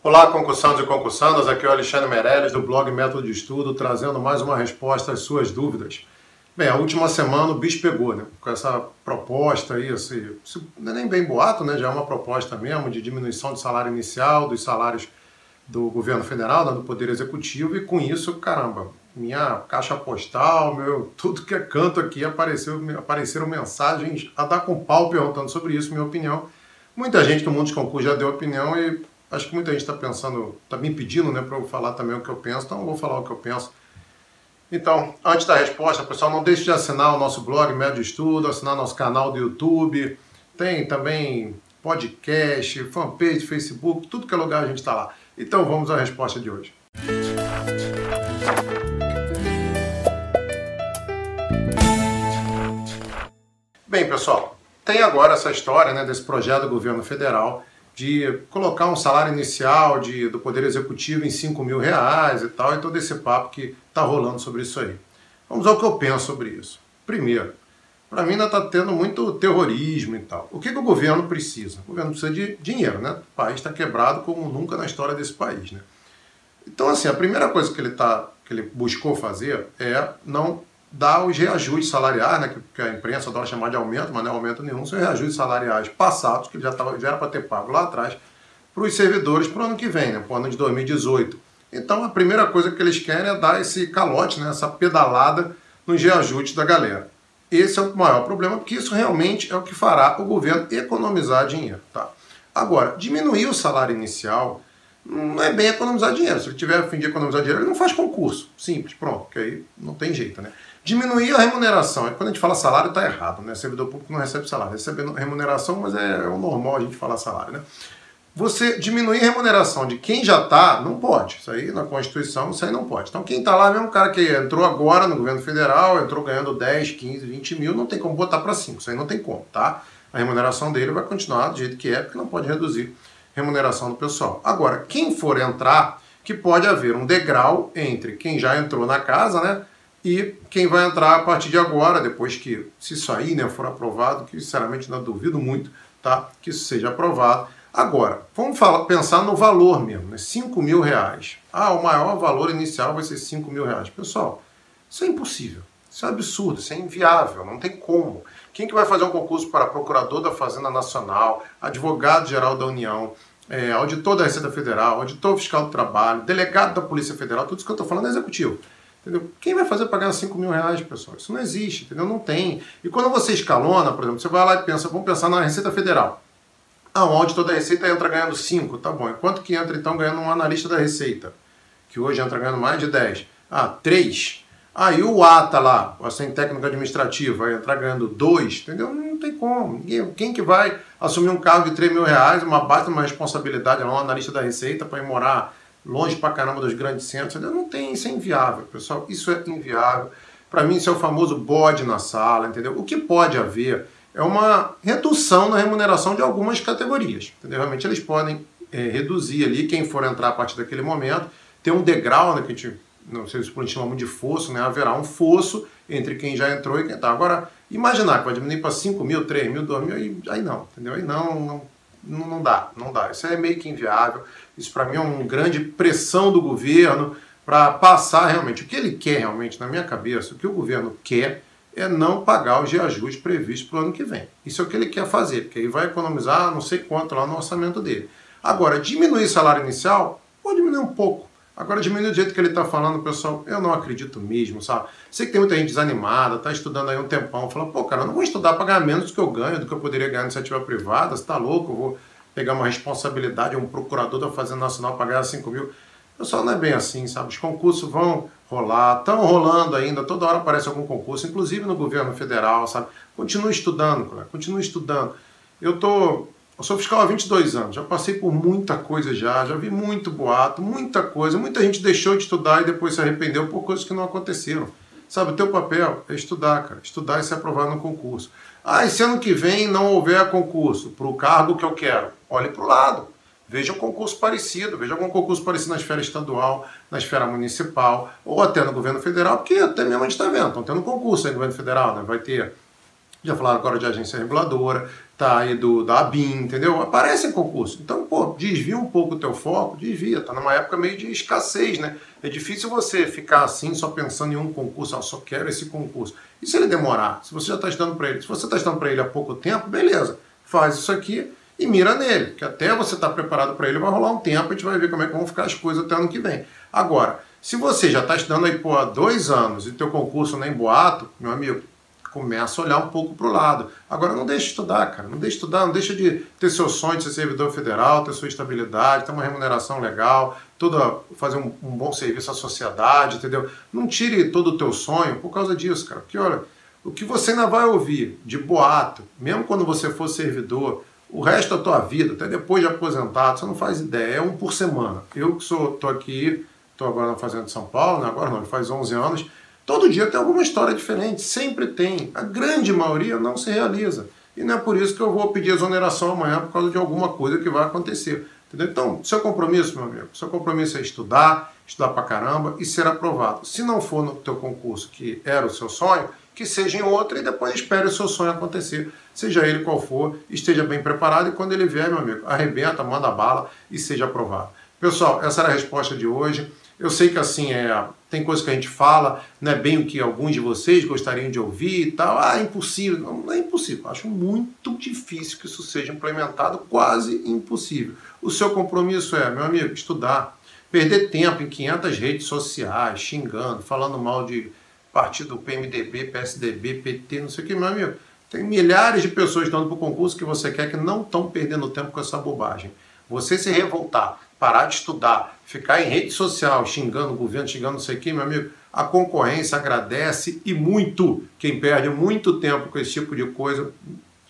Olá, concursantes e concursandas, aqui é o Alexandre Meirelles do blog Método de Estudo, trazendo mais uma resposta às suas dúvidas. Bem, a última semana o bicho pegou, né? Com essa proposta aí, assim, não é nem bem boato, né? Já é uma proposta mesmo de diminuição de salário inicial, dos salários do governo federal, né? do Poder Executivo, e com isso, caramba, minha caixa postal, meu, tudo que é canto aqui apareceu, apareceram mensagens a dar com pau perguntando sobre isso, minha opinião. Muita gente do mundo dos concursos já deu opinião e acho que muita gente está pensando, está me pedindo né, para eu falar também o que eu penso, então eu vou falar o que eu penso. Então, antes da resposta, pessoal, não deixe de assinar o nosso blog Médio Estudo, assinar nosso canal do YouTube, tem também podcast, fanpage, Facebook, tudo que é lugar a gente está lá. Então vamos à resposta de hoje. Bem, pessoal, tem agora essa história né, desse projeto do governo federal de colocar um salário inicial de, do Poder Executivo em 5 mil reais e tal, e todo esse papo que está rolando sobre isso aí. Vamos ao que eu penso sobre isso. Primeiro, para mim ainda está tendo muito terrorismo e tal. O que, que o governo precisa? O governo precisa de dinheiro, né? O país está quebrado como nunca na história desse país, né? Então, assim, a primeira coisa que ele, tá, que ele buscou fazer é não dar os reajustes salariais, né, que a imprensa adora chamar de aumento, mas não é aumento nenhum, são reajustes salariais passados, que já, tava, já era para ter pago lá atrás, para os servidores para o ano que vem, né, para o ano de 2018. Então a primeira coisa que eles querem é dar esse calote, né, essa pedalada nos reajustes da galera. Esse é o maior problema, porque isso realmente é o que fará o governo economizar dinheiro. Tá? Agora, diminuir o salário inicial não é bem economizar dinheiro. Se ele tiver a fim de economizar dinheiro, ele não faz concurso. Simples, pronto, que aí não tem jeito, né? Diminuir a remuneração. É quando a gente fala salário, está errado, né? Servidor público não recebe salário. Recebe remuneração, mas é, é o normal a gente falar salário, né? Você diminuir a remuneração de quem já está, não pode. Isso aí na Constituição, isso aí não pode. Então quem está lá, mesmo cara que entrou agora no governo federal, entrou ganhando 10, 15, 20 mil, não tem como botar para 5. Isso aí não tem como, tá? A remuneração dele vai continuar do jeito que é, porque não pode reduzir remuneração do pessoal. Agora, quem for entrar, que pode haver um degrau entre quem já entrou na casa, né? E quem vai entrar a partir de agora, depois que, se aí né, for aprovado, que sinceramente não duvido muito, tá? Que isso seja aprovado. Agora, vamos falar, pensar no valor mesmo, né? 5 mil reais. Ah, o maior valor inicial vai ser 5 mil reais. Pessoal, isso é impossível. Isso é absurdo, isso é inviável, não tem como. Quem que vai fazer um concurso para procurador da Fazenda Nacional, advogado-geral da União, é, auditor da Receita Federal, auditor fiscal do trabalho, delegado da Polícia Federal, tudo isso que eu estou falando é executivo. Entendeu? Quem vai fazer pagar 5 mil reais, pessoal? Isso não existe, entendeu? Não tem. E quando você escalona, por exemplo, você vai lá e pensa, vamos pensar na Receita Federal. Ah, um auditor da Receita entra ganhando 5, tá bom. E quanto que entra então ganhando um analista da Receita? Que hoje entra ganhando mais de 10. Ah, 3. Aí o ATA lá, o assistente técnico administrativo, vai entrar ganhando dois, entendeu? Não tem como. Quem que vai assumir um cargo de 3 mil reais, uma baita uma responsabilidade, um analista da Receita, para ir morar longe pra caramba dos grandes centros, entendeu? Não tem, isso é inviável, pessoal. Isso é inviável. Para mim, isso é o famoso bode na sala, entendeu? O que pode haver é uma redução na remuneração de algumas categorias, entendeu? Realmente eles podem é, reduzir ali, quem for entrar a partir daquele momento, ter um degrau, né, que a gente não sei se a gente chama muito de fosso, né? haverá um fosso entre quem já entrou e quem está. Agora, imaginar que vai diminuir para 5 mil, 3 mil, 2 mil, aí, aí não, entendeu? Aí não, não, não dá, não dá. Isso é meio que inviável. Isso para mim é uma grande pressão do governo para passar realmente. O que ele quer realmente, na minha cabeça, o que o governo quer é não pagar os reajustes previstos para o ano que vem. Isso é o que ele quer fazer, porque aí vai economizar não sei quanto lá no orçamento dele. Agora, diminuir o salário inicial, pode diminuir um pouco Agora, diminuir do jeito que ele está falando, pessoal, eu não acredito mesmo, sabe? Sei que tem muita gente desanimada, está estudando aí um tempão, fala, pô, cara, eu não vou estudar para ganhar menos do que eu ganho, do que eu poderia ganhar na iniciativa privada, você está louco? Eu vou pegar uma responsabilidade, um procurador da Fazenda Nacional para ganhar 5 mil. Pessoal, não é bem assim, sabe? Os concursos vão rolar, estão rolando ainda, toda hora aparece algum concurso, inclusive no governo federal, sabe? Continue estudando, cara, continue estudando. Eu tô eu sou fiscal há 22 anos, já passei por muita coisa já, já vi muito boato, muita coisa. Muita gente deixou de estudar e depois se arrependeu por coisas que não aconteceram. Sabe, o teu papel é estudar, cara. Estudar e se aprovar no concurso. Ah, e se ano que vem não houver concurso para o cargo que eu quero? Olhe para o lado. Veja um concurso parecido, veja algum concurso parecido na esfera estadual, na esfera municipal, ou até no governo federal, porque até mesmo a gente está vendo, estão tendo concurso aí no governo federal, né? vai ter Já falaram agora de agência reguladora, tá aí do, da ABIN, entendeu? Aparece em concurso. Então, pô, desvia um pouco o teu foco, desvia. Tá numa época meio de escassez, né? É difícil você ficar assim só pensando em um concurso, ah, só quero esse concurso. E se ele demorar? Se você já está estudando para ele, se você está estudando para ele há pouco tempo, beleza, faz isso aqui e mira nele, que até você estar tá preparado para ele vai rolar um tempo, a gente vai ver como é que vão ficar as coisas até ano que vem. Agora, se você já está estudando aí por dois anos e teu concurso nem boato, meu amigo, começa a olhar um pouco para o lado. Agora não deixa de estudar, cara. Não deixa de estudar, não deixa de ter seu sonho de ser servidor federal, ter sua estabilidade, ter uma remuneração legal, toda, fazer um, um bom serviço à sociedade, entendeu? Não tire todo o teu sonho por causa disso, cara. Porque olha, o que você ainda vai ouvir de boato, mesmo quando você for servidor, o resto da tua vida, até depois de aposentado, você não faz ideia, é um por semana. Eu que sou, tô aqui, tô agora na Fazenda de São Paulo, né? agora não, faz 11 anos, todo dia tem alguma história diferente, sempre tem. A grande maioria não se realiza. E não é por isso que eu vou pedir exoneração amanhã por causa de alguma coisa que vai acontecer. Entendeu? Então, seu compromisso, meu amigo, seu compromisso é estudar, estudar pra caramba e ser aprovado. Se não for no teu concurso que era o seu sonho, que seja em outro e depois espere o seu sonho acontecer, seja ele qual for, esteja bem preparado e quando ele vier, meu amigo, arrebenta, manda bala e seja aprovado. Pessoal, essa era a resposta de hoje. Eu sei que assim é, tem coisas que a gente fala, não é bem o que alguns de vocês gostariam de ouvir e tal. Ah, é impossível. Não, não é impossível. Acho muito difícil que isso seja implementado, quase impossível. O seu compromisso é, meu amigo, estudar. Perder tempo em 500 redes sociais, xingando, falando mal de partido PMDB, PSDB, PT, não sei o que, meu amigo. Tem milhares de pessoas estando para o concurso que você quer que não estão perdendo tempo com essa bobagem. Você se revoltar, parar de estudar, ficar em rede social xingando o governo, xingando não sei o que, meu amigo, a concorrência agradece e muito. Quem perde muito tempo com esse tipo de coisa,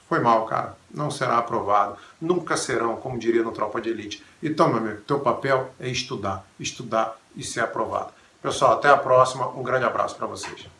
foi mal, cara. Não será aprovado. Nunca serão, como diria no Tropa de Elite. Então, meu amigo, teu papel é estudar, estudar e ser aprovado. Pessoal, até a próxima. Um grande abraço para vocês.